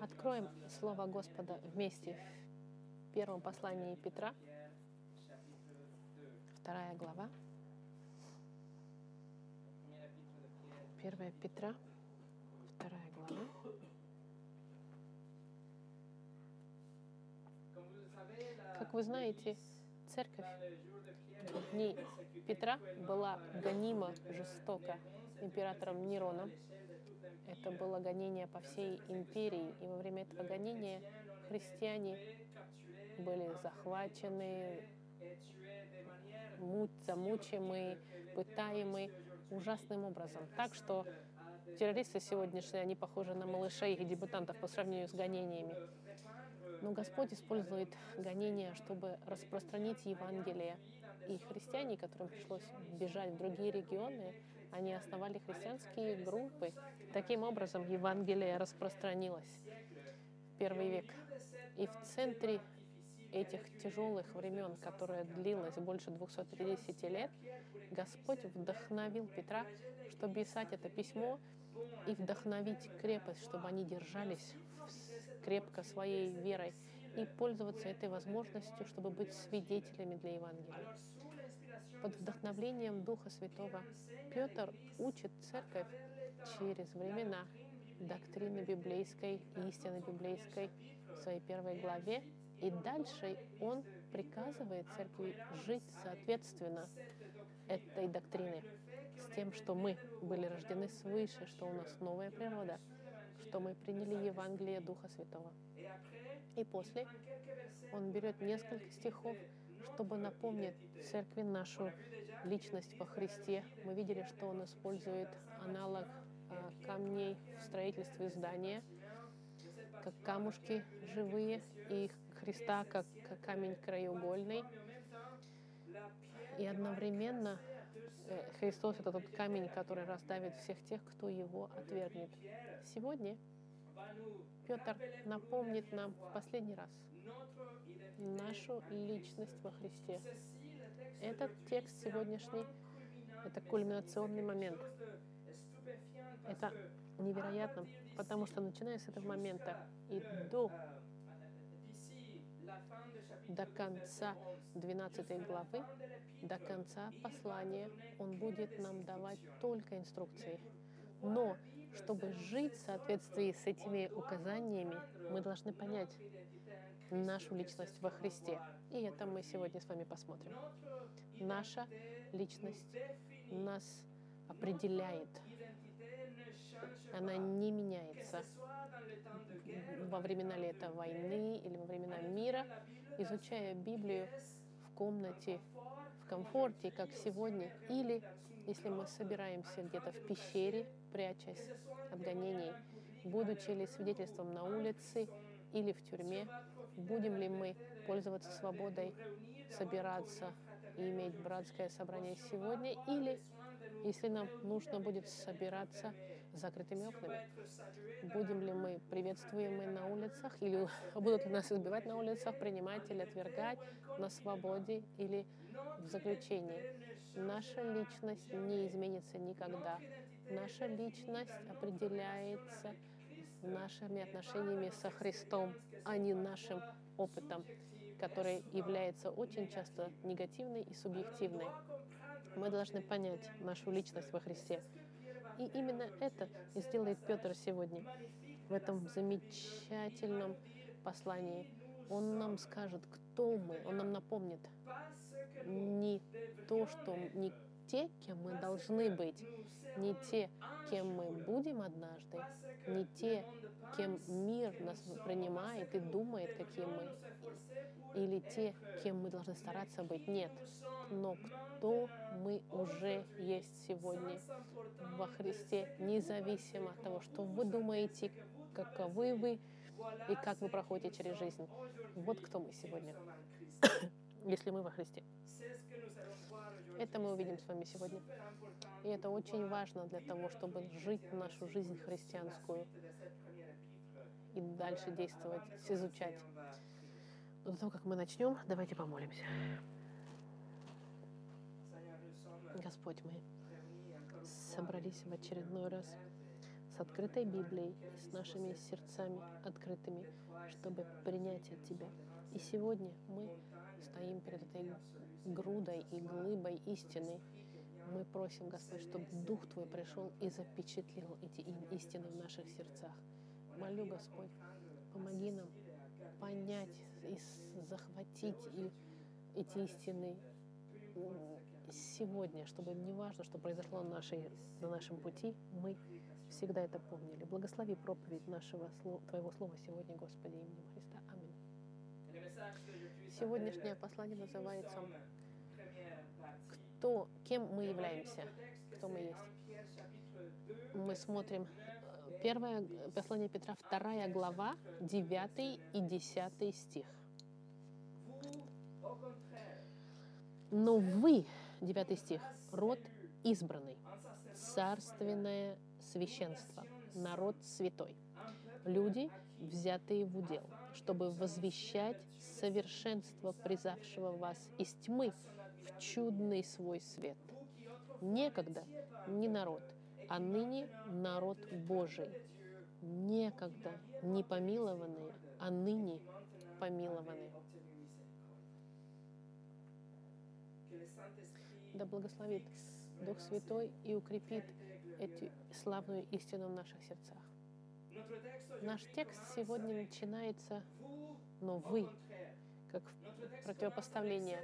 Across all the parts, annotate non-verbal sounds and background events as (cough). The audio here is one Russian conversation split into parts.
Откроем Слово Господа вместе в первом послании Петра, вторая глава. Первая Петра, вторая глава. Как вы знаете, церковь в дни Петра была гонима жестоко императором Нероном. Это было гонение по всей империи, и во время этого гонения христиане были захвачены, замучимы, пытаемы ужасным образом. Так что террористы сегодняшние, они похожи на малышей и дебютантов по сравнению с гонениями. Но Господь использует гонения, чтобы распространить Евангелие. И христиане, которым пришлось бежать в другие регионы, они основали христианские группы. Таким образом, Евангелие распространилось в первый век. И в центре этих тяжелых времен, которые длилось больше 250 лет, Господь вдохновил Петра, чтобы писать это письмо и вдохновить крепость, чтобы они держались крепко своей верой и пользоваться этой возможностью, чтобы быть свидетелями для Евангелия. Под вдохновлением Духа Святого Петр учит церковь через времена доктрины библейской, истины библейской в своей первой главе. И дальше он приказывает церкви жить соответственно этой доктрины, с тем, что мы были рождены свыше, что у нас новая природа, что мы приняли Евангелие Духа Святого. И после он берет несколько стихов, чтобы напомнить церкви нашу личность во Христе. Мы видели, что он использует аналог а, камней в строительстве здания, как камушки живые, и Христа как камень краеугольный. И одновременно э, Христос — это тот камень, который раздавит всех тех, кто его отвергнет. Сегодня Петр напомнит нам в последний раз нашу личность во Христе. Этот текст сегодняшний — это кульминационный момент. Это невероятно, потому что начиная с этого момента и до до конца 12 главы, до конца послания, Он будет нам давать только инструкции. Но чтобы жить в соответствии с этими указаниями, мы должны понять нашу личность во Христе. И это мы сегодня с вами посмотрим. Наша личность нас определяет. Она не меняется во времена ли это войны или во времена мира, изучая Библию в комнате, в комфорте, как сегодня, или если мы собираемся где-то в пещере, прячась от гонений, будучи ли свидетельством на улице или в тюрьме, будем ли мы пользоваться свободой, собираться и иметь братское собрание сегодня, или если нам нужно будет собираться с закрытыми окнами. Будем ли мы приветствуемы на улицах, или (laughs) будут ли нас избивать на улицах, принимать или отвергать на свободе или в заключении. Наша личность не изменится никогда. Наша личность определяется нашими отношениями со Христом, а не нашим опытом, который является очень часто негативной и субъективной. Мы должны понять нашу личность во Христе. И именно это и сделает Петр сегодня в этом замечательном послании. Он нам скажет, кто мы, он нам напомнит не то, что не те, кем мы должны быть, не те, кем мы будем однажды, не те, кем мир нас принимает и думает, каким мы, или те, кем мы должны стараться быть. Нет. Но кто мы уже есть сегодня во Христе, независимо от того, что вы думаете, каковы вы и как вы проходите через жизнь. Вот кто мы сегодня, (coughs) если мы во Христе. Это мы увидим с вами сегодня. И это очень важно для того, чтобы жить нашу жизнь христианскую и дальше действовать, изучать. Но до того, как мы начнем, давайте помолимся. Господь, мы собрались в очередной раз открытой Библией, с нашими сердцами открытыми, чтобы принять от Тебя. И сегодня мы стоим перед этой грудой и глыбой истины. Мы просим, Господь, чтобы Дух Твой пришел и запечатлел эти истины в наших сердцах. Молю, Господь, помоги нам понять и захватить и эти истины сегодня, чтобы не важно, что произошло на, нашей, на нашем пути, мы всегда это помнили. Благослови проповедь нашего Твоего Слова сегодня, Господи, именем Христа. Сегодняшнее послание называется «Кто, кем мы являемся?» Кто мы есть? Мы смотрим э, первое послание Петра, вторая глава, 9 и 10 стих. Но вы, 9 стих, род избранный, царственное священство, народ святой, люди, взятые в удел, чтобы возвещать совершенство призавшего вас из тьмы в чудный свой свет. Некогда не народ, а ныне народ Божий. Некогда не помилованные, а ныне помилованные. Да благословит Дух Святой и укрепит эту славную истину в наших сердцах. Наш текст сегодня начинается, но вы, как противопоставление.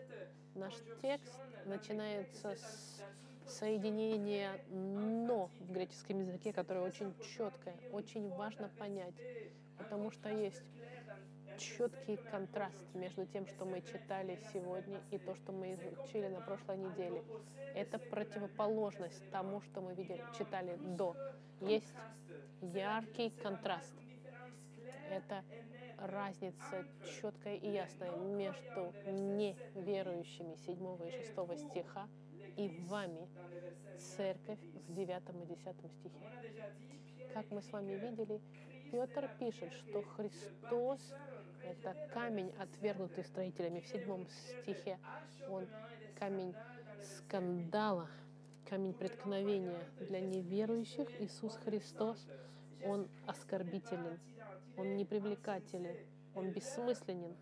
Наш текст начинается с соединения «но» в греческом языке, которое очень четкое, очень важно понять, потому что есть четкий контраст между тем, что мы читали сегодня, и то, что мы изучили на прошлой неделе. Это противоположность тому, что мы видели, читали до. Есть яркий контраст. Это разница четкая и ясная между неверующими 7 и 6 стиха и вами, церковь в 9 и 10 стихе. Как мы с вами видели, Петр пишет, что Христос — это камень, отвергнутый строителями. В седьмом стихе он камень скандала, камень преткновения для неверующих. Иисус Христос, Он оскорбителен, Он непривлекателен, Он бессмысленен.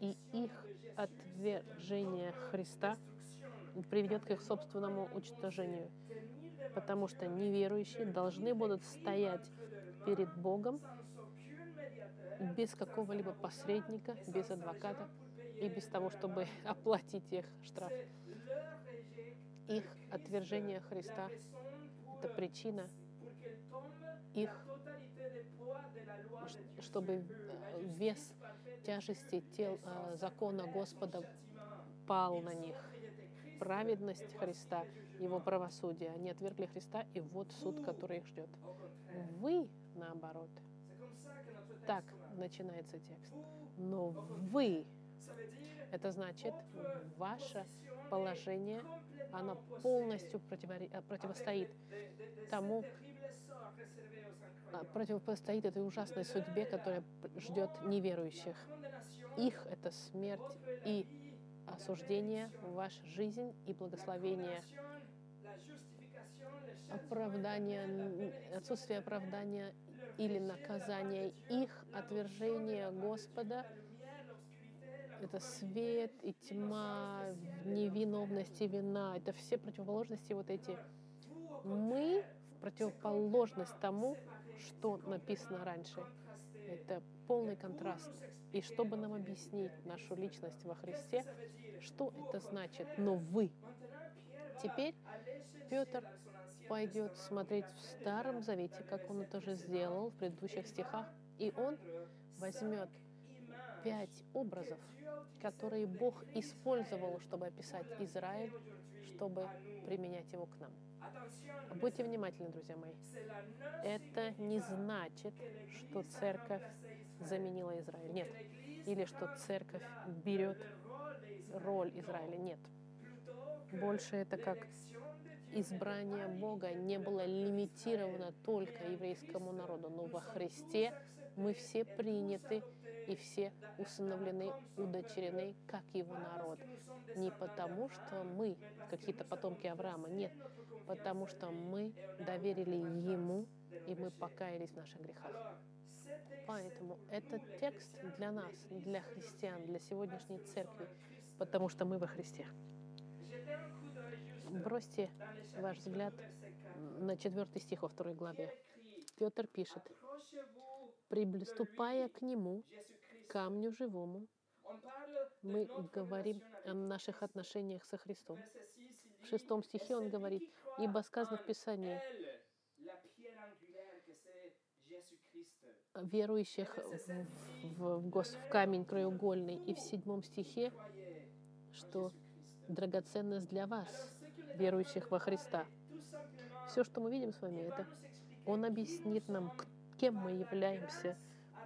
И их отвержение Христа приведет к их собственному уничтожению. Потому что неверующие должны будут стоять перед Богом без какого-либо посредника, без адвоката и без того, чтобы (laughs) оплатить их штраф. Их отвержение Христа — это причина их, чтобы вес тяжести тел, э, закона Господа пал на них. Праведность Христа, Его правосудие. Они отвергли Христа, и вот суд, который их ждет. Вы, наоборот, так начинается текст. Но вы, это значит, ваше положение, оно полностью противо- противостоит тому, а, противостоит этой ужасной судьбе, которая ждет неверующих. Их — это смерть и осуждение, ваша жизнь и благословение, оправдание, отсутствие оправдания или наказания, их отвержение Господа — это свет и тьма, невиновность и вина. Это все противоположности вот эти. Мы в противоположность тому, что написано раньше. Это полный контраст. И чтобы нам объяснить нашу личность во Христе, что это значит «но вы». Теперь Петр пойдет смотреть в Старом Завете, как он это уже сделал в предыдущих стихах, и он возьмет пять образов, которые Бог использовал, чтобы описать Израиль, чтобы применять его к нам. Будьте внимательны, друзья мои. Это не значит, что церковь заменила Израиль. Нет. Или что церковь берет роль Израиля. Нет. Больше это как избрание Бога не было лимитировано только еврейскому народу, но во Христе Мы все приняты и все усыновлены, удочерены, как его народ. Не потому, что мы какие-то потомки Авраама, нет, потому что мы доверили ему, и мы покаялись в наших грехах. Поэтому этот текст для нас, для христиан, для сегодняшней церкви, потому что мы во Христе. Бросьте ваш взгляд на четвертый стих во второй главе. Петр пишет, «Приступая к нему, камню живому, мы говорим о наших отношениях со Христом. В шестом стихе он говорит, «Ибо сказано в Писании, верующих в, в, в, гос, в камень краеугольный». И в седьмом стихе, что драгоценность для вас, верующих во Христа. Все, что мы видим с вами, это Он объяснит нам, кем мы являемся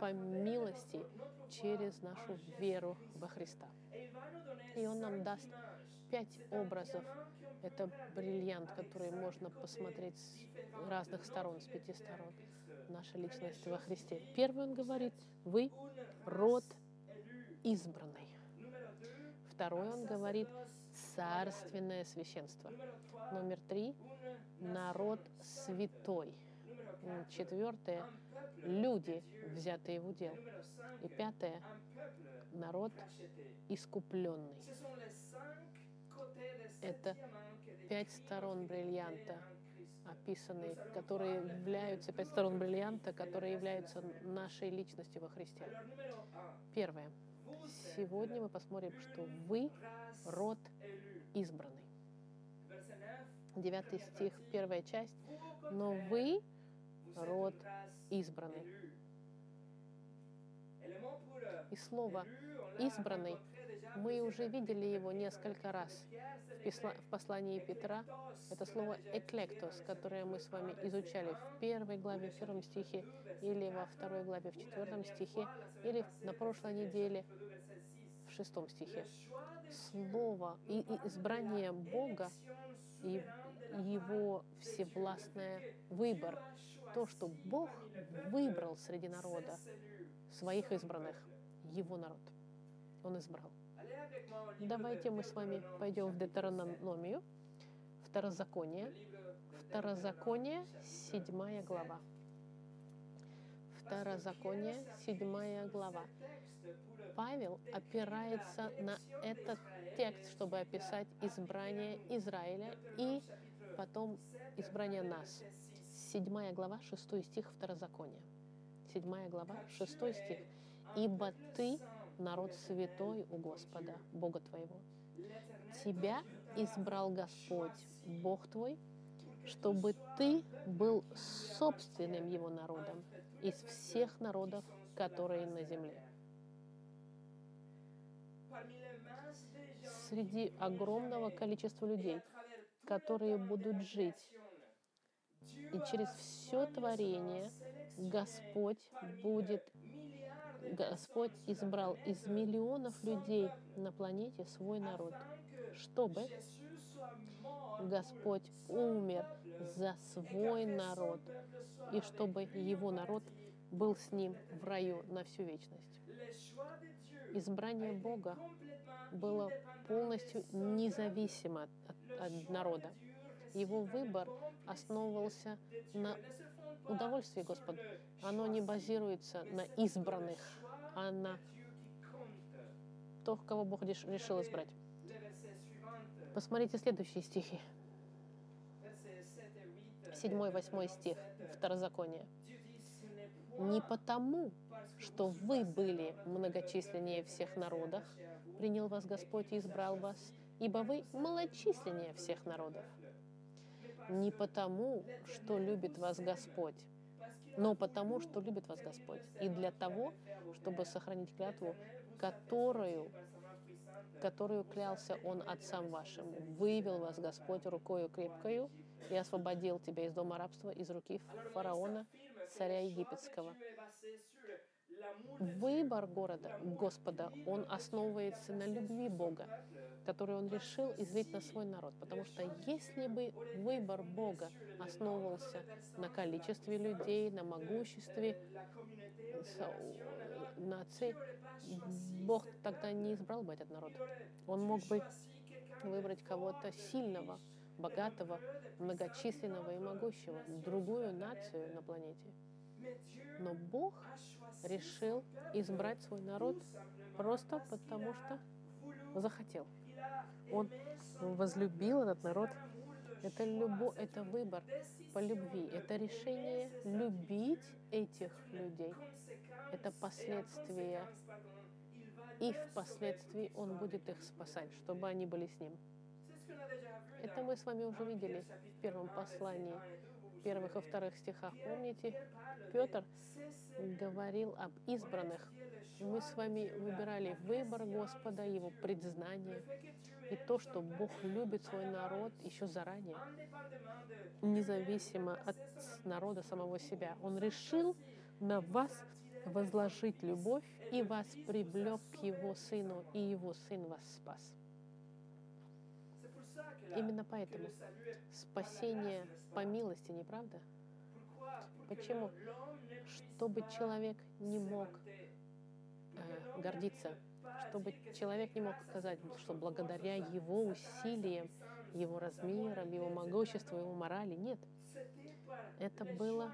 по милости через нашу веру во Христа. И Он нам даст пять образов. Это бриллиант, который можно посмотреть с разных сторон, с пяти сторон. Наша личность во Христе. Первый Он говорит, вы род избранный. Второй Он говорит, царственное священство. Номер три — народ святой. Четвертое — люди, взятые в удел. И пятое — народ искупленный. Это пять сторон бриллианта, описанные, которые являются, пять сторон бриллианта, которые являются нашей личностью во Христе. Первое. Сегодня мы посмотрим, что вы род избранный. Девятый стих, первая часть. Но вы род избранный. И слово «избранный» мы уже видели его несколько раз в послании Петра. Это слово «эклектос», которое мы с вами изучали в первой главе, в первом стихе, или во второй главе, в четвертом стихе, или на прошлой неделе в шестом стихе. Слово и, и избрание Бога и его всевластный выбор. То, что Бог выбрал среди народа своих избранных, его народ. Он избрал. Давайте мы с вами пойдем в Детерономию, Второзаконие. Второзаконие, седьмая глава. Второзаконие, седьмая глава. Павел опирается на этот текст, чтобы описать избрание Израиля и потом избрание нас. Седьмая глава, шестой стих Второзакония. Седьмая глава, шестой стих. «Ибо ты народ святой у Господа, Бога твоего. Тебя избрал Господь, Бог твой, чтобы ты был собственным его народом из всех народов, которые на земле. Среди огромного количества людей, которые будут жить, и через все творение Господь будет Господь избрал из миллионов людей на планете свой народ, чтобы Господь умер за свой народ, и чтобы его народ был с ним в раю на всю вечность. Избрание Бога было полностью независимо от, от народа. Его выбор основывался на удовольствии Господа. Оно не базируется на избранных, а на то, кого Бог решил избрать. Посмотрите следующие стихи. 7-8 стих Второзакония. «Не потому, что вы были многочисленнее всех народов, принял вас Господь и избрал вас, ибо вы малочисленнее всех народов. Не потому, что любит вас Господь, но потому, что любит вас Господь. И для того, чтобы сохранить клятву, которую, которую клялся Он отцам вашим. Вывел вас Господь рукою крепкою и освободил тебя из дома рабства, из руки фараона, царя египетского. Выбор города, Господа, он основывается на любви Бога, который он решил излить на свой народ. Потому что если бы выбор Бога основывался на количестве людей, на могуществе, нации, Бог тогда не избрал бы этот народ. Он мог бы выбрать кого-то сильного, богатого, многочисленного и могущего, другую нацию на планете. Но Бог решил избрать свой народ просто потому, что захотел. Он возлюбил этот народ. Это любовь, это выбор по любви, это решение любить этих людей. Это последствия. И впоследствии Он будет их спасать, чтобы они были с Ним. Это мы с вами уже видели в первом послании, первых и вторых стихах. Помните, Петр говорил об избранных. Мы с вами выбирали выбор Господа, Его предзнание и то, что Бог любит свой народ еще заранее, независимо от народа самого себя. Он решил на вас возложить любовь и вас привлек к Его Сыну, и Его Сын вас спас. Именно поэтому спасение по милости, не правда? Почему? Чтобы человек не мог э, гордиться, чтобы человек не мог сказать, что благодаря его усилиям, его размерам, его могуществу, его морали. Нет. Это было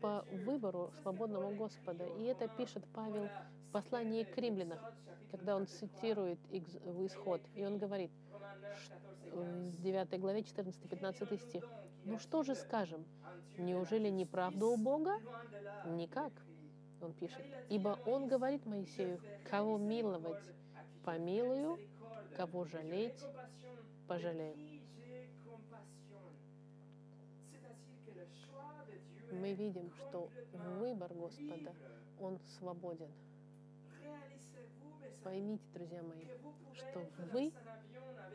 по выбору свободного Господа. И это пишет Павел в послании к римлянам, когда он цитирует в исход. И он говорит, в 9 главе 14-15 стих. «Ну что же скажем? Неужели не правда у Бога? Никак». Он пишет. «Ибо Он говорит Моисею, кого миловать, помилую, кого жалеть, пожалею». Мы видим, что выбор Господа, он свободен. Поймите, друзья мои, что вы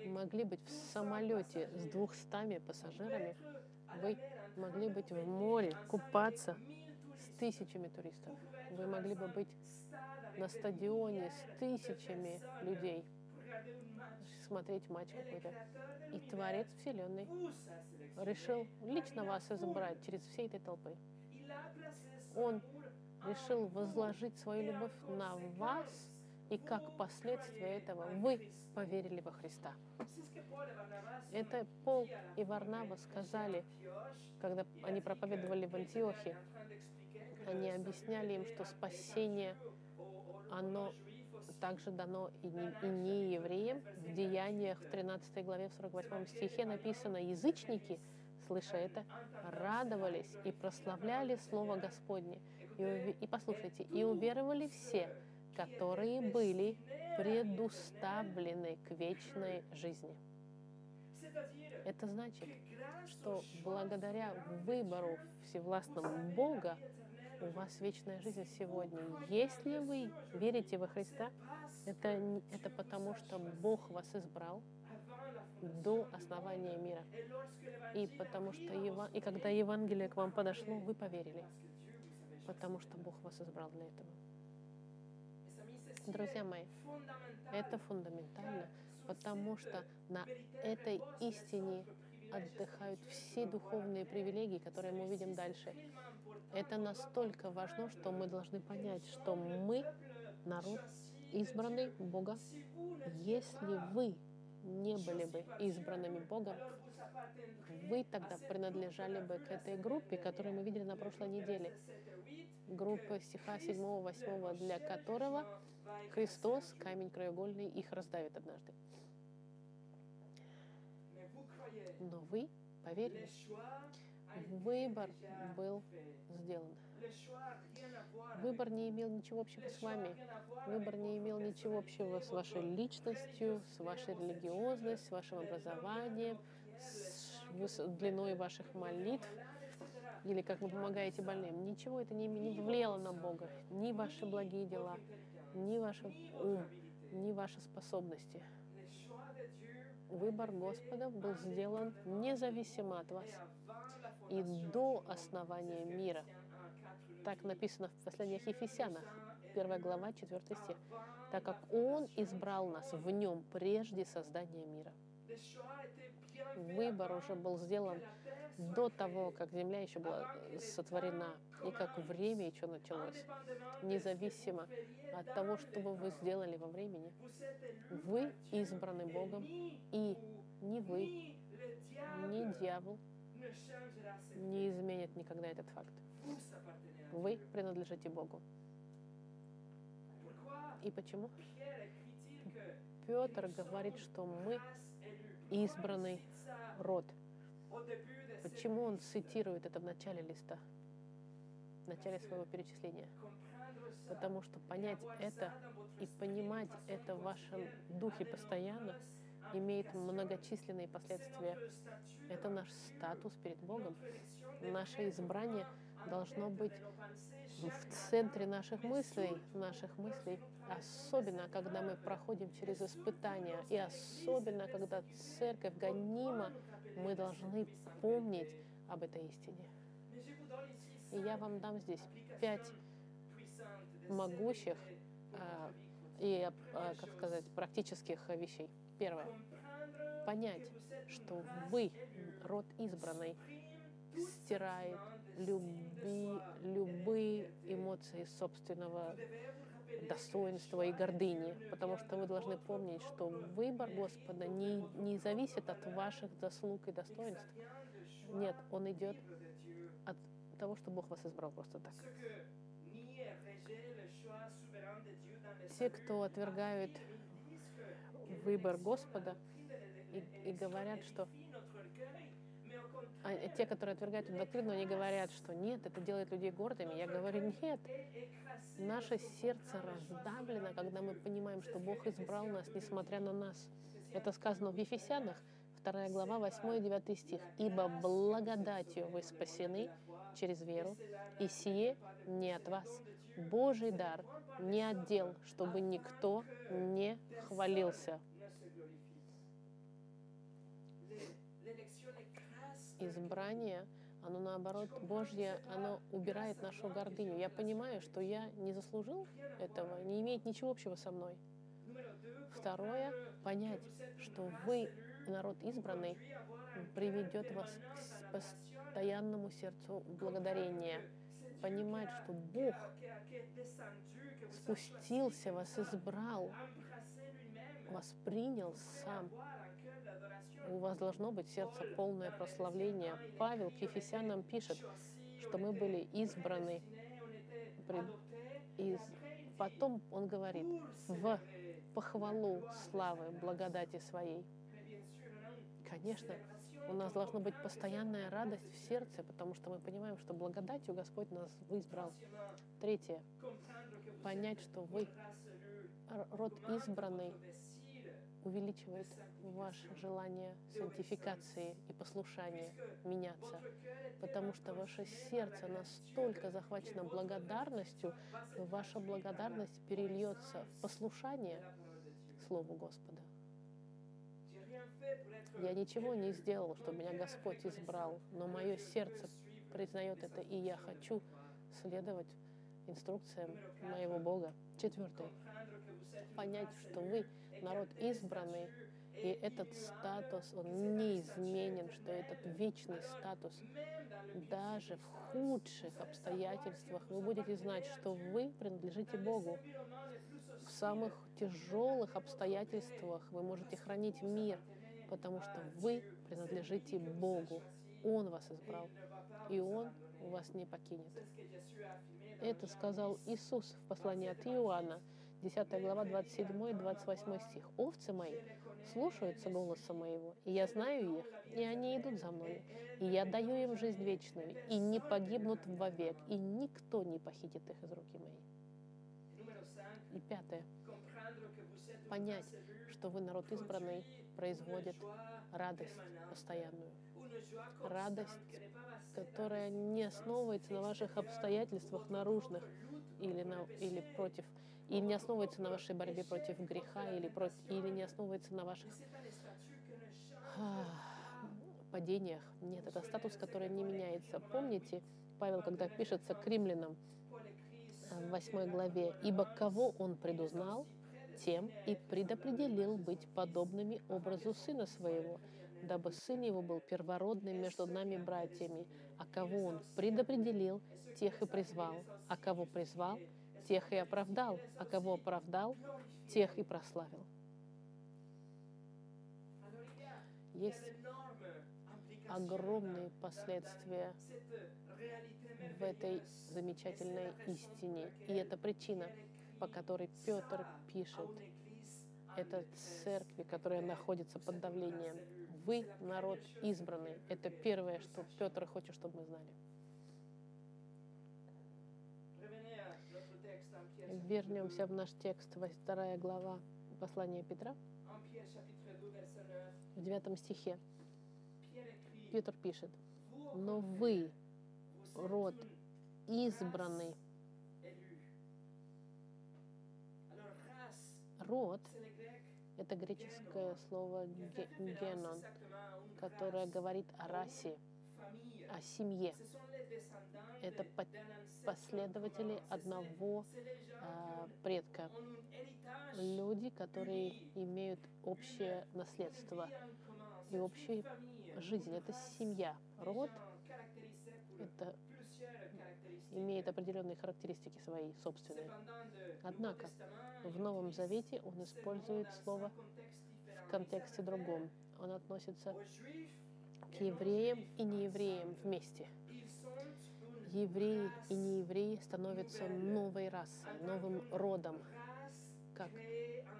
могли быть в самолете с двухстами пассажирами, вы могли быть в море, купаться с тысячами туристов. Вы могли бы быть на стадионе с тысячами людей, смотреть матч какой-то. И Творец Вселенной решил лично вас избрать через всей этой толпы. Он решил возложить свою любовь на вас, и как последствие этого вы поверили во Христа. Это Пол и Варнава сказали, когда они проповедовали в Антиохе. Они объясняли им, что спасение, оно также дано и не, и не евреям. В Деяниях в 13 главе, в 48 стихе написано, язычники, слыша это, радовались и прославляли Слово Господне. И, и послушайте, и уверовали все, которые были предуставлены к вечной жизни. Это значит, что благодаря выбору всевластного Бога у вас вечная жизнь сегодня. Если вы верите во Христа, это, это потому, что Бог вас избрал до основания мира. И потому что и когда Евангелие к вам подошло, вы поверили, потому что Бог вас избрал для этого. Друзья мои, это фундаментально, потому что на этой истине отдыхают все духовные привилегии, которые мы увидим дальше. Это настолько важно, что мы должны понять, что мы народ, избранный Бога. Если вы не были бы избранными Богом, вы тогда принадлежали бы к этой группе, которую мы видели на прошлой неделе. Группа стиха 7-8, для которого Христос, камень краеугольный, их раздавит однажды. Но вы поверили. Выбор был сделан. Выбор не имел ничего общего с вами. Выбор не имел ничего общего с вашей личностью, с вашей религиозностью, с вашим образованием, с длиной ваших молитв или как вы помогаете больным. Ничего это не, не влияло на Бога. Ни ваши благие дела, ни ваш ум, ни ваши способности. Выбор Господа был сделан независимо от вас и до основания мира. Так написано в посланиях Ефесянах, 1 глава, 4 стих. Так как Он избрал нас в Нем прежде создания мира. Выбор уже был сделан до того, как Земля еще была сотворена, и как время еще началось, независимо от того, что вы сделали во времени. Вы избраны Богом, и ни вы, ни дьявол не изменят никогда этот факт. Вы принадлежите Богу. И почему? Петр говорит, что мы избранный род. Почему он цитирует это в начале листа, в начале своего перечисления? Потому что понять это и понимать это в вашем духе постоянно имеет многочисленные последствия. Это наш статус перед Богом. Наше избрание должно быть в центре наших мыслей, наших мыслей, особенно когда мы проходим через испытания, и особенно когда церковь гонима, мы должны помнить об этой истине. И я вам дам здесь пять могущих а, и, а, как сказать, практических вещей. Первое. Понять, что вы, род избранный, стирает люби, любые эмоции собственного достоинства и гордыни, потому что вы должны помнить, что выбор Господа не, не зависит от ваших заслуг и достоинств. Нет, он идет от того, что Бог вас избрал просто так. Те, кто отвергают выбор Господа и, и говорят, что а те, которые отвергают эту доктрину, они говорят, что нет, это делает людей гордыми. Я говорю, нет. Наше сердце раздавлено, когда мы понимаем, что Бог избрал нас, несмотря на нас. Это сказано в Ефесянах, 2 глава, 8 и 9 стих. «Ибо благодатью вы спасены через веру, и сие не от вас. Божий дар не отдел, чтобы никто не хвалился». Избрание, оно наоборот Божье, оно убирает нашу гордыню. Я понимаю, что я не заслужил этого, не имеет ничего общего со мной. Второе, понять, что вы, народ избранный, приведет вас к постоянному сердцу благодарения. Понимать, что Бог спустился, вас избрал, вас принял сам у вас должно быть сердце полное прославления. Павел к Ефесянам пишет, что мы были избраны. И потом он говорит, в похвалу славы, благодати своей. Конечно, у нас должна быть постоянная радость в сердце, потому что мы понимаем, что благодатью Господь нас избрал. Третье. Понять, что вы род избранный, увеличивает ваше желание сантификации и послушания меняться, потому что ваше сердце настолько захвачено благодарностью, ваша благодарность перельется в послушание Слову Господа. Я ничего не сделал, чтобы меня Господь избрал, но мое сердце признает это, и я хочу следовать инструкциям моего Бога. Четвертое. Понять, что вы народ избранный, и этот статус, он неизменен, что этот вечный статус, даже в худших обстоятельствах вы будете знать, что вы принадлежите Богу. В самых тяжелых обстоятельствах вы можете хранить мир, потому что вы принадлежите Богу. Он вас избрал, и Он вас не покинет. Это сказал Иисус в послании от Иоанна, 10 глава, 27 и 28 стих. «Овцы мои слушаются голоса моего, и я знаю их, и они идут за мной, и я даю им жизнь вечную, и не погибнут вовек, и никто не похитит их из руки моей». И пятое. Понять, что вы народ избранный, производит радость постоянную. Радость, которая не основывается на ваших обстоятельствах наружных или, на, или против и не основывается на вашей борьбе против греха или, против, или не основывается на ваших падениях. Нет, это статус, который не меняется. Помните, Павел, когда пишется к римлянам э, в 8 главе, «Ибо кого он предузнал, тем и предопределил быть подобными образу сына своего, дабы сын его был первородным между нами братьями, а кого он предопределил, тех и призвал, а кого призвал, тех и оправдал, а кого оправдал, тех и прославил. Есть огромные последствия в этой замечательной истине. И это причина, по которой Петр пишет это церкви, которая находится под давлением. Вы народ избранный. Это первое, что Петр хочет, чтобы мы знали. Вернемся в наш текст, вторая глава послания Петра. В девятом стихе Петр пишет, «Но вы, род избранный, род — это греческое слово генон, которое говорит о расе, о семье. Это последователи одного э, предка. Люди, которые имеют общее наследство и общую жизнь. Это семья. Род — это имеет определенные характеристики свои собственные. Однако в Новом Завете он использует слово в контексте другом. Он относится к евреям и неевреям вместе. Евреи и неевреи становятся новой расой, новым родом, как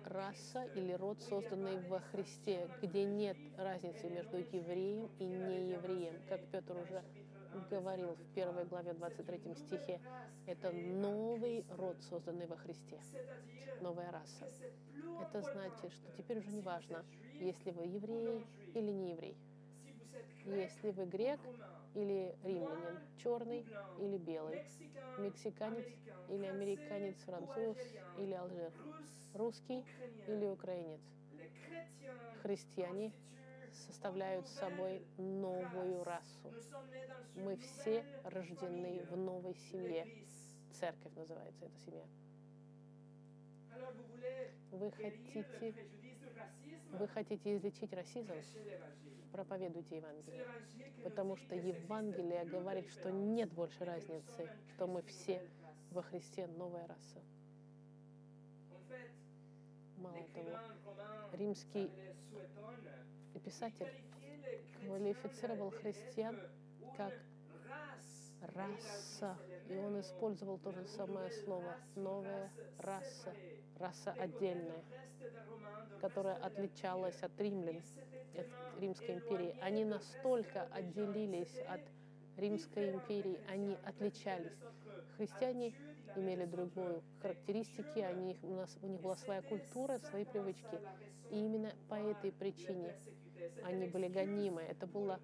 раса или род, созданный во Христе, где нет разницы между евреем и неевреем, как Петр уже говорил в первой главе 23 стихе, это новый род, созданный во Христе, новая раса. Это значит, что теперь уже не важно, если вы еврей или не еврей, если вы грек или римлянин, черный или белый, мексиканец или американец, француз или алжир, русский или украинец. Христиане составляют собой новую расу. Мы все рождены в новой семье. Церковь называется эта семья. Вы хотите, вы хотите излечить расизм? Проповедуйте Евангелие. Потому что Евангелие говорит, что нет больше разницы, что мы все во Христе новая раса. Мало того, римский писатель квалифицировал христиан как раса. И он использовал то же самое слово. Новая раса. Раса отдельная, которая отличалась от римлян, от Римской империи. Они настолько отделились от Римской империи, они отличались. Христиане имели другую характеристики, они, у, нас, у них была своя культура, свои привычки. И именно по этой причине они были гонимы. Это было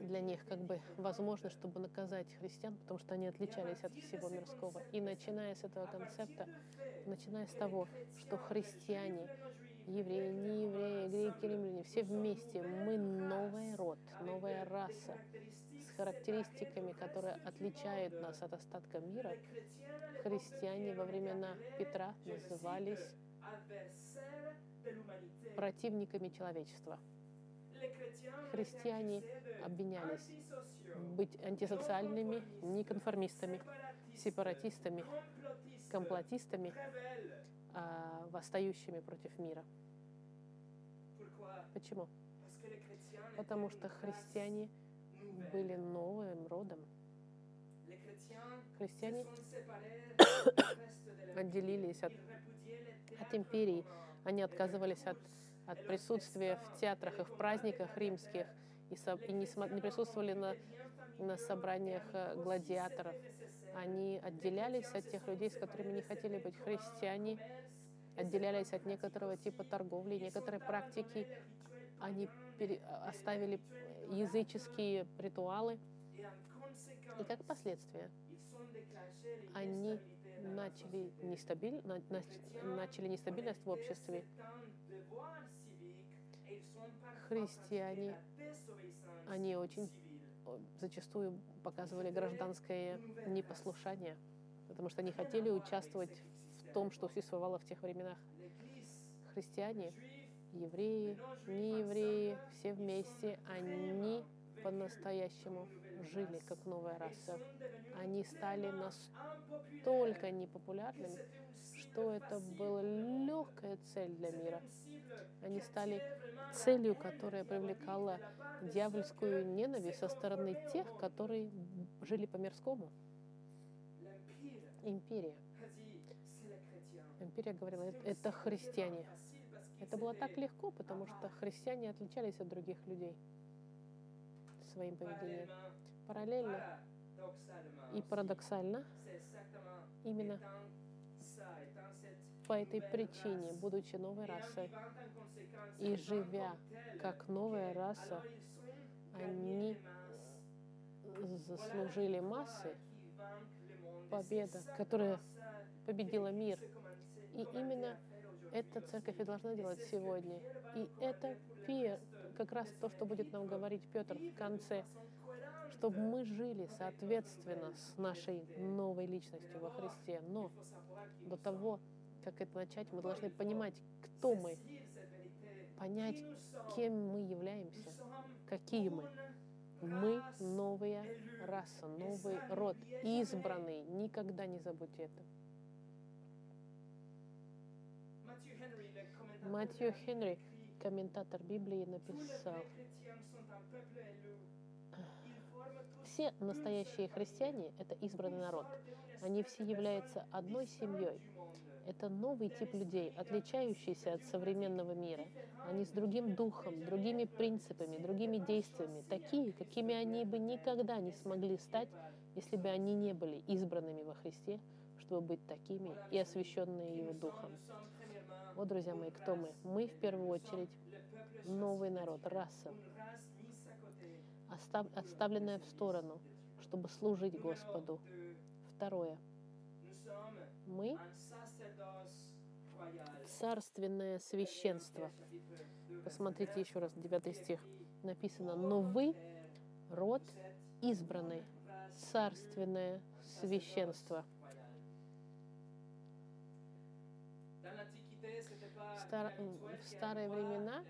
для них как бы возможно, чтобы наказать христиан, потому что они отличались от всего мирского. И начиная с этого концепта, начиная с того, что христиане, евреи, не евреи, греки, римляне, все вместе, мы новый род, новая раса с характеристиками, которые отличают нас от остатка мира. Христиане во времена Петра назывались противниками человечества. Христиане обвинялись быть антисоциальными, неконформистами, сепаратистами, комплотистами, а, восстающими против мира. Почему? Потому что христиане были новым родом. Христиане (coughs) отделились от, от империи, они отказывались от, от присутствия в театрах и в праздниках римских и, со, и не, не присутствовали на, на собраниях э, гладиаторов. Они отделялись от тех людей, с которыми не хотели быть христиане, отделялись от некоторого типа торговли, некоторой практики. Они пере, оставили языческие ритуалы. И как последствие, они начали, нестабиль, на, начали нестабильность в обществе. христиане, они очень зачастую показывали гражданское непослушание, потому что они хотели участвовать в том, что существовало в тех временах. Христиане, евреи, неевреи, все вместе, они по-настоящему жили как новая раса. Они стали настолько непопулярными, что это была легкая цель для мира. Они стали целью, которая привлекала дьявольскую ненависть со стороны тех, которые жили по мирскому. Империя. Империя говорила, это христиане. Это было так легко, потому что христиане отличались от других людей своим поведением. Параллельно и парадоксально, именно по этой причине, будучи новой расой и живя как новая раса, они заслужили массы победа, которая победила мир. И именно это церковь и должна делать сегодня. И это как раз то, что будет нам говорить Петр в конце, чтобы мы жили соответственно с нашей новой личностью во Христе. Но до того, как это начать, мы должны понимать, кто мы, понять, кем мы являемся, какие мы. Мы новая раса, новый род, избранный. Никогда не забудьте это. Матью Хенри, комментатор Библии, написал, все настоящие христиане — это избранный народ. Они все являются одной семьей. Это новый тип людей, отличающийся от современного мира. Они с другим духом, другими принципами, другими действиями, такие, какими они бы никогда не смогли стать, если бы они не были избранными во Христе, чтобы быть такими и освященные Его Духом. Вот, друзья мои, кто мы? Мы в первую очередь новый народ, раса, отставленная в сторону, чтобы служить Господу. Второе. Мы царственное священство. Посмотрите еще раз, 9 стих. Написано, но вы род избранный, царственное священство. Стар... В старые времена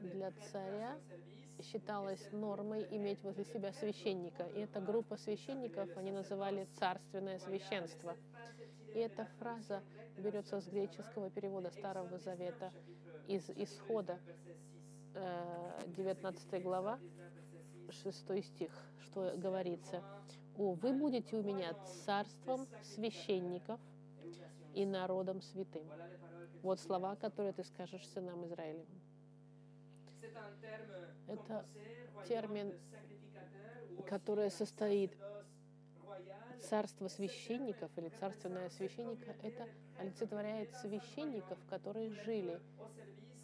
для царя считалось нормой иметь возле себя священника. И эта группа священников они называли царственное священство. И эта фраза берется с греческого перевода Старого Завета из Исхода, 19 э, глава, 6 стих, что говорится, «О, вы будете у меня царством священников и народом святым». Вот слова, которые ты скажешь сынам Израилевым. Это термин, который состоит царство священников или царственное священника, это олицетворяет священников, которые жили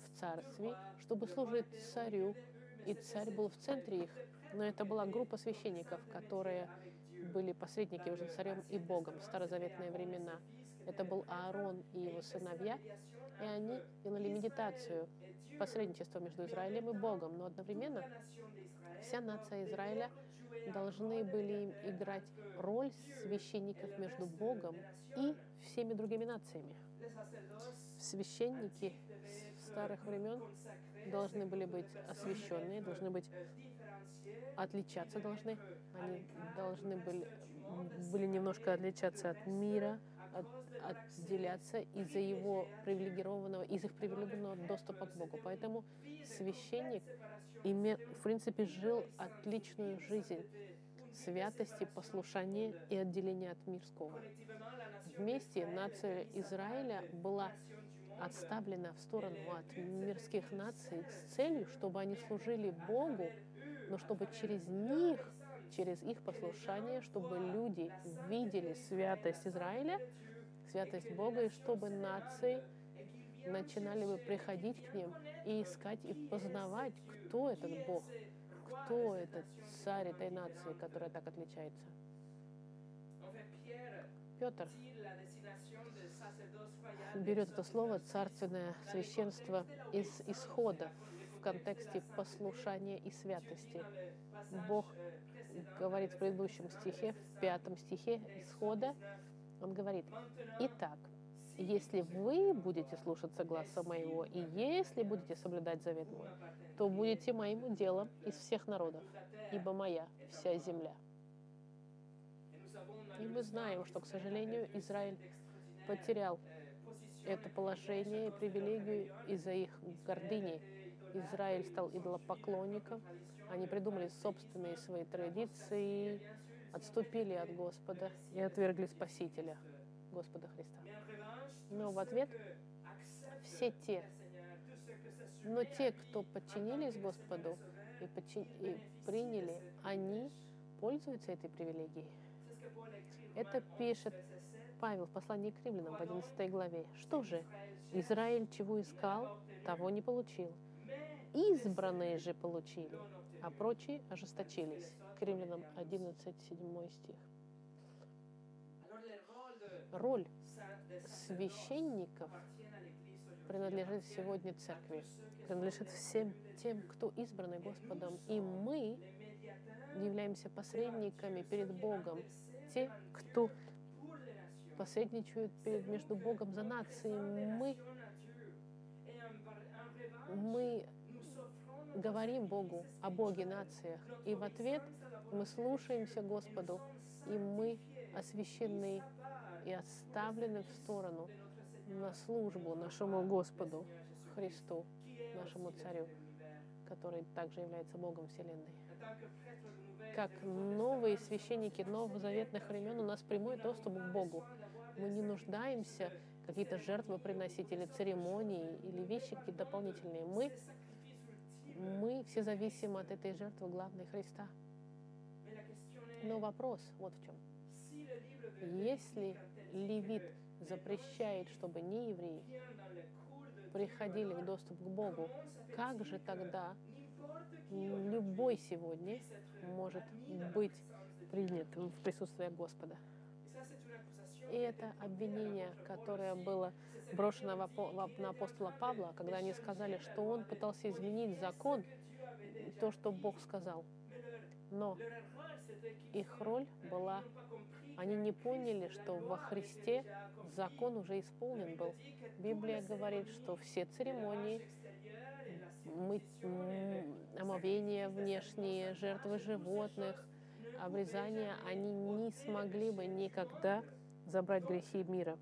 в царстве, чтобы служить царю, и царь был в центре их. Но это была группа священников, которые были посредники между царем и Богом в старозаветные времена. Это был Аарон и его сыновья, и они делали медитацию, посредничество между Израилем и Богом, но одновременно вся нация Израиля должны были играть роль священников между Богом и всеми другими нациями. Священники старых времен должны были быть освященные, должны быть отличаться должны, они должны были, были немножко отличаться от мира, от, отделяться из-за его привилегированного, из их привилегированного доступа к Богу. Поэтому священник, име, в принципе, жил отличную жизнь святости, послушания и отделения от мирского. Вместе нация Израиля была отставлена в сторону от мирских наций с целью, чтобы они служили Богу, но чтобы через них, через их послушание, чтобы люди видели святость Израиля, святость Бога, и чтобы нации начинали бы приходить к ним и искать и познавать, кто этот Бог, кто этот царь этой нации, которая так отличается. Петр берет это слово «царственное священство» из исхода в контексте послушания и святости. Бог говорит в предыдущем стихе, в пятом стихе исхода, он говорит, «Итак, если вы будете слушаться гласа моего, и если будете соблюдать завет мой, то будете моим делом из всех народов, ибо моя вся земля». И мы знаем, что, к сожалению, Израиль потерял это положение и привилегию из-за их гордыни. Израиль стал идолопоклонником, они придумали собственные свои традиции, отступили от Господа и отвергли Спасителя, Господа Христа. Но в ответ все те, но те, кто подчинились Господу и, подчин... и приняли, они пользуются этой привилегией. Это пишет Павел в послании к римлянам в 11 главе. Что же, Израиль чего искал, того не получил. Избранные же получили, а прочие ожесточились. К римлянам 11, 7 стих. Роль священников принадлежит сегодня церкви, принадлежит всем тем, кто избраны Господом. И мы являемся посредниками перед Богом, те, кто посредничают перед, между Богом за нации. Мы, мы говорим Богу о Боге нациях, и в ответ мы слушаемся Господу, и мы освящены и оставлены в сторону на службу нашему Господу Христу, нашему Царю, который также является Богом Вселенной. Как новые священники новозаветных времен у нас прямой доступ к Богу. Мы не нуждаемся какие-то жертвы приносить или церемонии, или вещи какие-то дополнительные. Мы, мы все зависимы от этой жертвы главной Христа. Но вопрос вот в чем. Если левит запрещает, чтобы не евреи приходили в доступ к Богу, как же тогда любой сегодня может быть принят в присутствии Господа? И это обвинение, которое было брошено на апостола Павла, когда они сказали, что он пытался изменить закон, то, что Бог сказал. Но их роль была, они не поняли, что во Христе закон уже исполнен был. Библия говорит, что все церемонии, мы, омовения внешние, жертвы животных, обрезания, они не смогли бы никогда забрать грехи мира.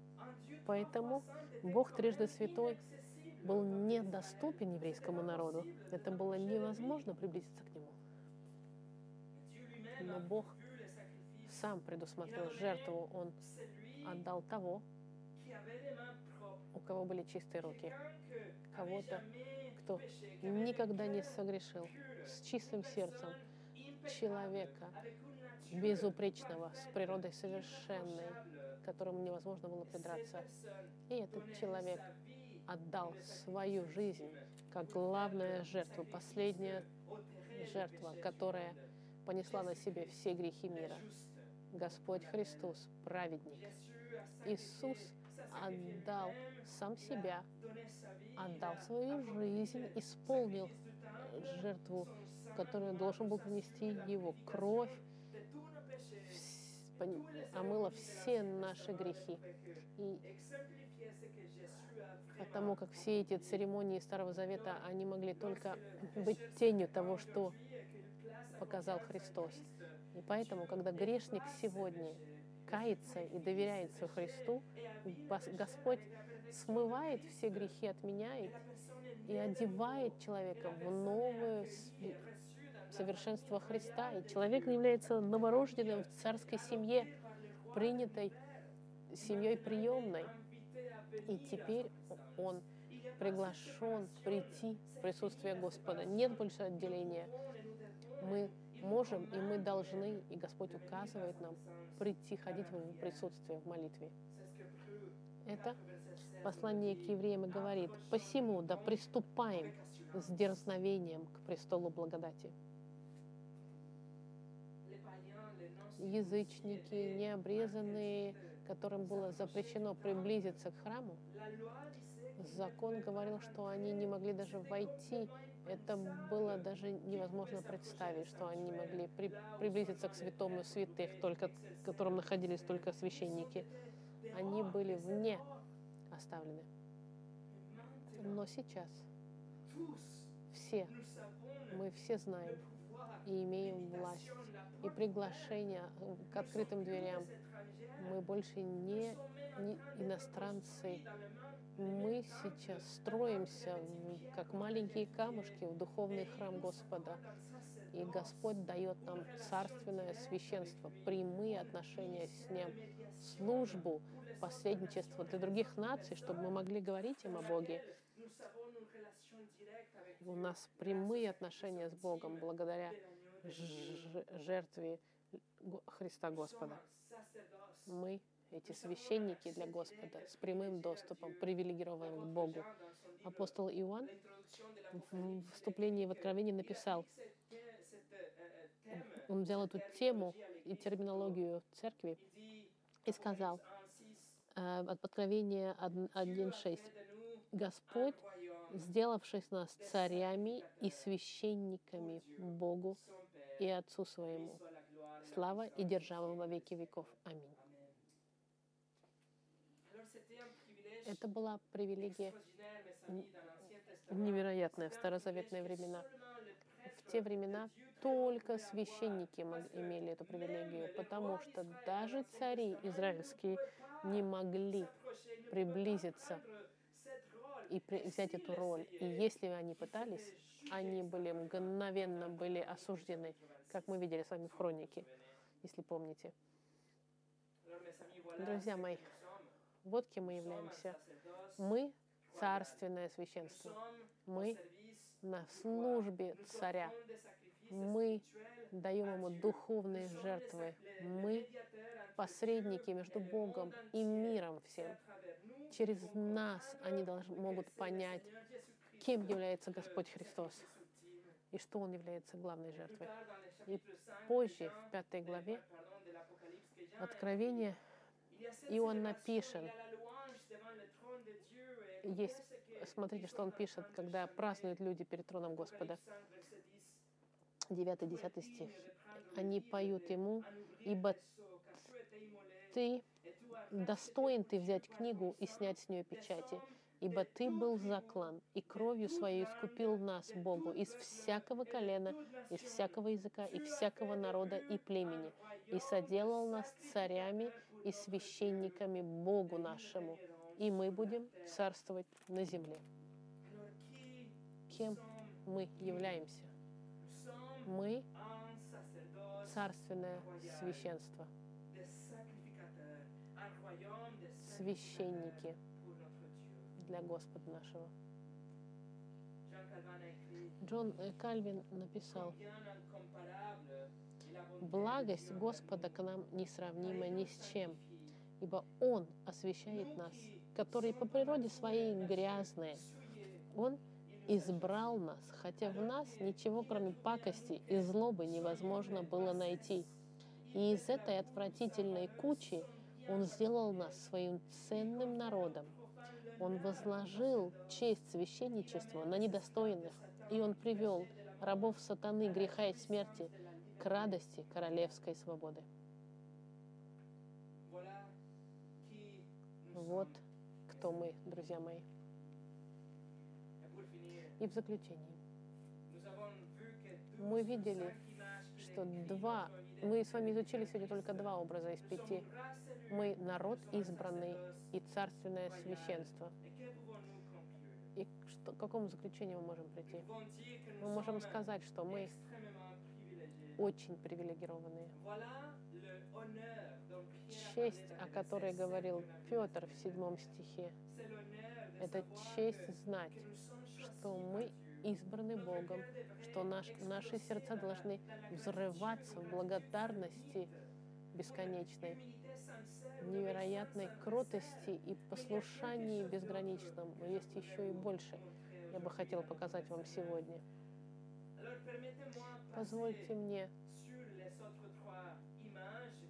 Поэтому Бог трижды святой был недоступен еврейскому народу. Это было невозможно приблизиться к нему. Но Бог сам предусмотрел жертву. Он отдал того, у кого были чистые руки. Кого-то, кто никогда не согрешил, с чистым сердцем, человека безупречного, с природой совершенной, которому невозможно было придраться. И этот человек отдал свою жизнь как главная жертва, последняя жертва, которая понесла на себе все грехи мира. Господь Христос, праведник. Иисус отдал сам себя, отдал свою жизнь, исполнил жертву, которую должен был принести его кровь, омыла все наши грехи. И потому как все эти церемонии Старого Завета, они могли только быть тенью того, что показал Христос. И поэтому, когда грешник сегодня кается и доверяется Христу, Господь смывает все грехи, отменяет и одевает человека в новое совершенство Христа. И человек является новорожденным в царской семье, принятой семьей приемной. И теперь он приглашен прийти в присутствие Господа. Нет больше отделения. Мы можем и мы должны, и Господь указывает нам, прийти, ходить в Его присутствие в молитве. Это послание к евреям и говорит, «Посему да приступаем с дерзновением к престолу благодати». Язычники, необрезанные, которым было запрещено приблизиться к храму, закон говорил, что они не могли даже войти. Это было даже невозможно представить, что они могли при, приблизиться к святому святых, только, в котором находились только священники. Они были вне оставлены. Но сейчас все, мы все знаем и имеем власть и приглашение к открытым дверям. Мы больше не, не иностранцы, мы сейчас строимся как маленькие камушки в духовный храм Господа. И Господь дает нам царственное священство, прямые отношения с Ним, службу, посредничество для других наций, чтобы мы могли говорить им о Боге. У нас прямые отношения с Богом благодаря жертве Христа Господа. Мы эти священники для Господа с прямым доступом, привилегированным к Богу. Апостол Иоанн в вступлении в Откровение написал, он взял эту тему и терминологию церкви и сказал, э, Откровение 1.6, «Господь, сделавшись нас царями и священниками Богу и Отцу Своему, слава и держава во веки веков. Аминь». Это была привилегия невероятная в старозаветные времена. В те времена только священники имели эту привилегию, потому что даже цари израильские не могли приблизиться и взять эту роль. И если они пытались, они были мгновенно были осуждены, как мы видели с вами в хронике, если помните. Друзья мои, вот кем мы являемся. Мы царственное священство. Мы на службе царя. Мы даем ему духовные жертвы. Мы посредники между Богом и миром всем. Через нас они должны, могут понять, кем является Господь Христос и что Он является главной жертвой. И позже, в пятой главе, Откровение и он напишет. Есть, смотрите, что он пишет, когда празднуют люди перед троном Господа. 9-10 стих. Они поют ему, ибо ты достоин ты взять книгу и снять с нее печати, ибо ты был заклан, и кровью своей искупил нас, Богу, из всякого колена, из всякого языка, и всякого народа и племени, и соделал нас царями и священниками Богу нашему, и мы будем царствовать на земле. Кем мы являемся? Мы царственное священство, священники для Господа нашего. Джон Кальвин написал, Благость Господа к нам несравнима ни с чем, ибо Он освящает нас, которые по природе своей грязные. Он избрал нас, хотя в нас ничего, кроме пакости и злобы, невозможно было найти. И из этой отвратительной кучи Он сделал нас своим ценным народом. Он возложил честь священничества на недостойных, и Он привел рабов сатаны, греха и смерти – к радости королевской свободы. Вот кто мы, друзья мои. И в заключение. Мы видели, что два, мы с вами изучили сегодня только два образа из пяти. Мы народ избранный и царственное священство. И что, к какому заключению мы можем прийти? Мы можем сказать, что мы очень привилегированные. Честь, о которой говорил Петр в седьмом стихе, это честь знать, что мы избраны Богом, что наш, наши сердца должны взрываться в благодарности бесконечной, невероятной кротости и послушании безграничном. Но есть еще и больше. Я бы хотел показать вам сегодня. Позвольте мне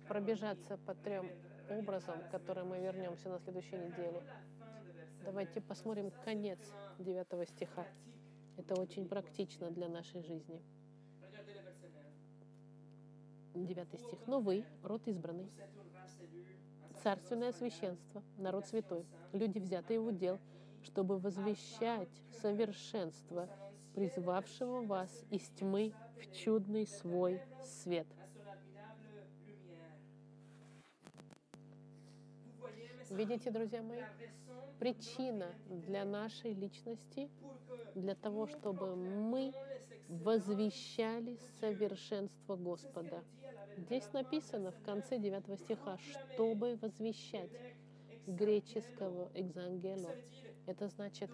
пробежаться по трем образом, к которому мы вернемся на следующей неделе. Давайте посмотрим конец 9 стиха. Это очень практично для нашей жизни. 9 стих. Но вы, род избранный, царственное священство, народ святой, люди, взятые в удел, чтобы возвещать совершенство призвавшего вас из тьмы в чудный свой свет. Видите, друзья мои, причина для нашей личности, для того, чтобы мы возвещали совершенство Господа. Здесь написано в конце 9 стиха, чтобы возвещать греческого экзангелу. Это значит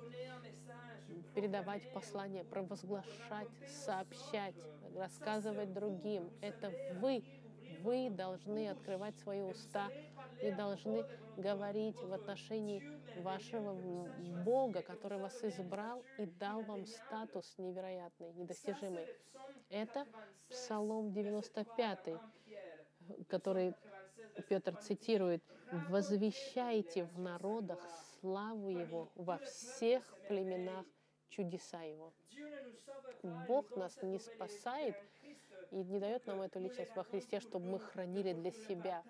передавать послание, провозглашать, сообщать, рассказывать другим. Это вы, вы должны открывать свои уста и должны говорить в отношении вашего Бога, который вас избрал и дал вам статус невероятный, недостижимый. Это Псалом 95, который Петр цитирует. «Возвещайте в народах славу Его во всех племенах чудеса Его». Бог нас не спасает и не дает нам эту личность во Христе, чтобы мы хранили для себя.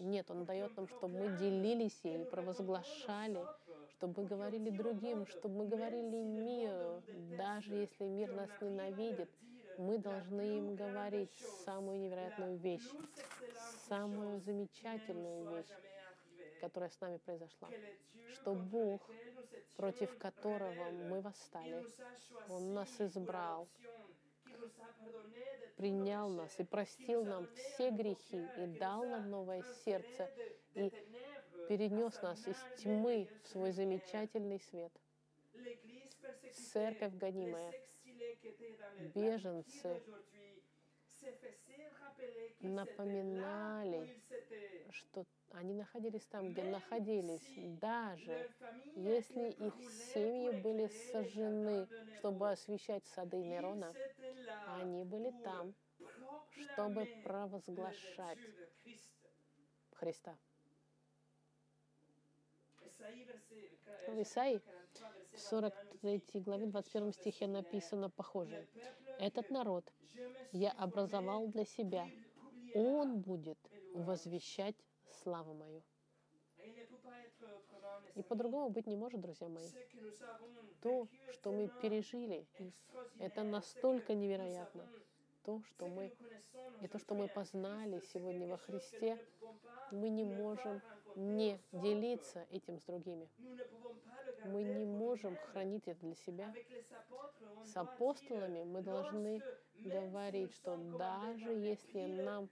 Нет, Он дает нам, чтобы мы делились ей, провозглашали, чтобы мы говорили другим, чтобы мы говорили миру, даже если мир нас ненавидит, мы должны им говорить самую невероятную вещь, самую замечательную вещь, которая с нами произошла, что Бог, против которого мы восстали, Он нас избрал, принял нас и простил нам все грехи и дал нам новое сердце и перенес нас из тьмы в свой замечательный свет. Церковь гонимая, беженцы напоминали, что они находились там, где находились, даже если их семьи были сожжены, чтобы освещать сады Нерона, они были там, чтобы провозглашать Христа. В Исаии в 43 главе 21 стихе написано похоже. «Этот народ я образовал для себя. Он будет возвещать славу мою». И по-другому быть не может, друзья мои. То, что мы пережили, это настолько невероятно. То, что мы, и то, что мы познали сегодня во Христе, мы не можем не делиться этим с другими. Мы не можем хранить это для себя. С апостолами мы должны говорить, что даже если нам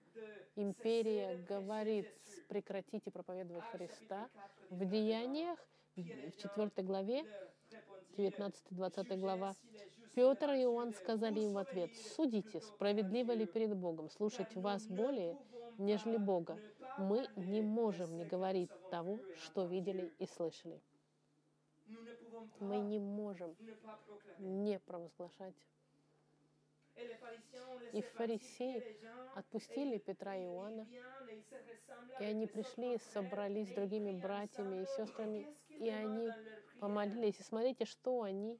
империя говорит прекратите проповедовать Христа, в деяниях, в 4 главе, 19-20 глава, Петр и Иоанн сказали им в ответ, «Судите, справедливо ли перед Богом слушать вас более, нежели Бога? Мы не можем не говорить того, что видели и слышали». Мы не можем не провозглашать. И фарисеи отпустили Петра и Иоанна, и они пришли, собрались с другими братьями и сестрами, и они помолились. И смотрите, что они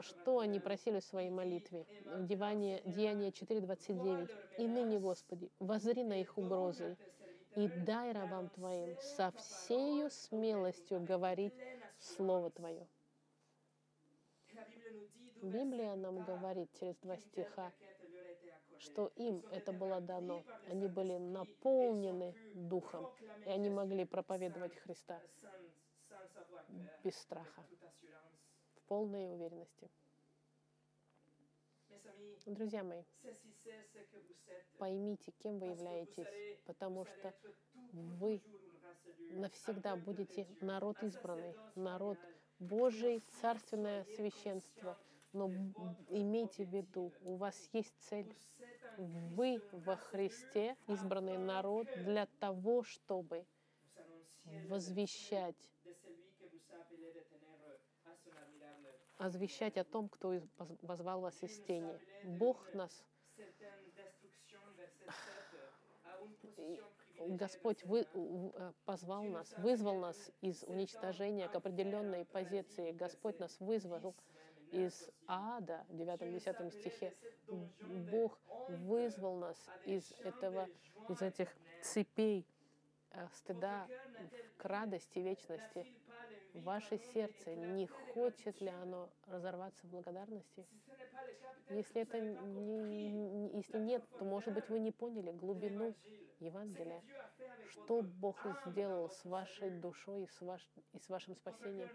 что они просили в своей молитве. В Деяние, Деяние 4.29. «И ныне, Господи, возри на их угрозы, и дай рабам Твоим со всею смелостью говорить Слово Твое». Библия нам говорит через два стиха, что им это было дано. Они были наполнены Духом, и они могли проповедовать Христа без страха, в полной уверенности. Друзья мои, поймите, кем вы являетесь, потому что вы навсегда будете народ избранный, народ Божий, царственное священство. Но имейте в виду, у вас есть цель. Вы во Христе избранный народ для того, чтобы возвещать озвещать о том, кто возвал вас из тени. Бог нас Господь вы, э, позвал нас, вызвал нас из уничтожения к определенной позиции. Господь нас вызвал из ада, в 9-10 стихе. Бог вызвал нас из этого, из этих цепей э, стыда к радости вечности. Ваше сердце, не хочет ли оно разорваться в благодарности? Если это не, если нет, то, может быть, вы не поняли глубину Евангелия, что Бог сделал с вашей душой и с, ваш, и с вашим спасением.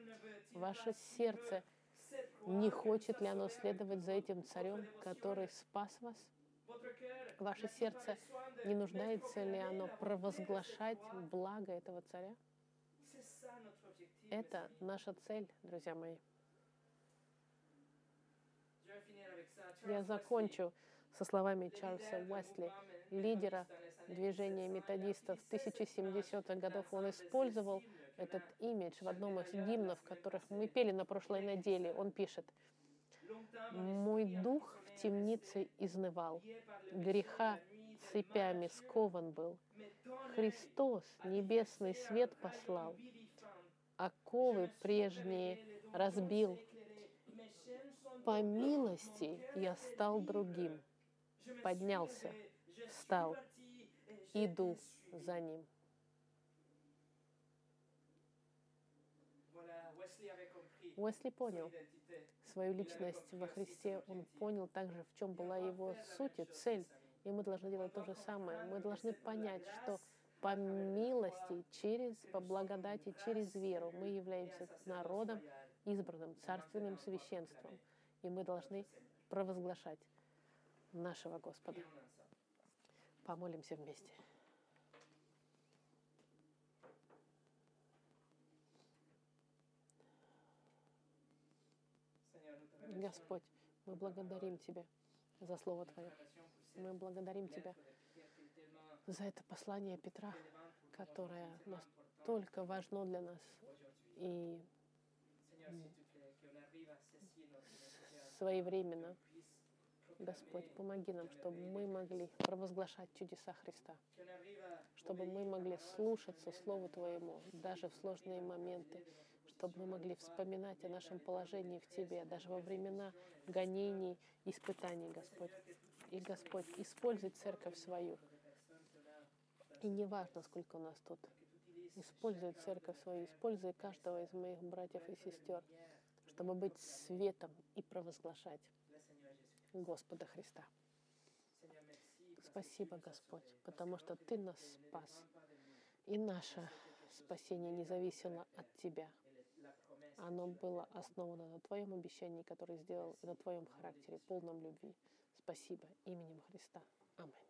Ваше сердце, не хочет ли оно следовать за этим царем, который спас вас? Ваше сердце, не нуждается ли оно провозглашать благо этого царя? Это наша цель, друзья мои. Я закончу со словами Чарльза Уэсли, лидера движения методистов 1070-х годов. Он использовал этот имидж в одном из гимнов, которых мы пели на прошлой неделе. Он пишет, «Мой дух в темнице изнывал, греха цепями скован был. Христос небесный свет послал, оковы прежние разбил, по милости я стал другим, поднялся, встал, иду за ним. Уэсли понял свою личность во Христе. Он понял также, в чем была его суть и цель. И мы должны делать то же самое. Мы должны понять, что по милости, через, по благодати, через веру мы являемся народом, избранным царственным священством – и мы должны провозглашать нашего Господа. Помолимся вместе. Господь, мы благодарим Тебя за Слово Твое. Мы благодарим Тебя за это послание Петра, которое настолько важно для нас. И своевременно. Господь, помоги нам, чтобы мы могли провозглашать чудеса Христа, чтобы мы могли слушаться Слову Твоему даже в сложные моменты, чтобы мы могли вспоминать о нашем положении в Тебе, даже во времена гонений, испытаний, Господь. И, Господь, используй церковь свою. И не важно, сколько у нас тут. Используй церковь свою, используй каждого из моих братьев и сестер чтобы быть светом и провозглашать Господа Христа. Спасибо, Господь, потому что Ты нас спас. И наше спасение не зависело от Тебя. Оно было основано на Твоем обещании, которое сделал, и на Твоем характере, полном любви. Спасибо именем Христа. Аминь.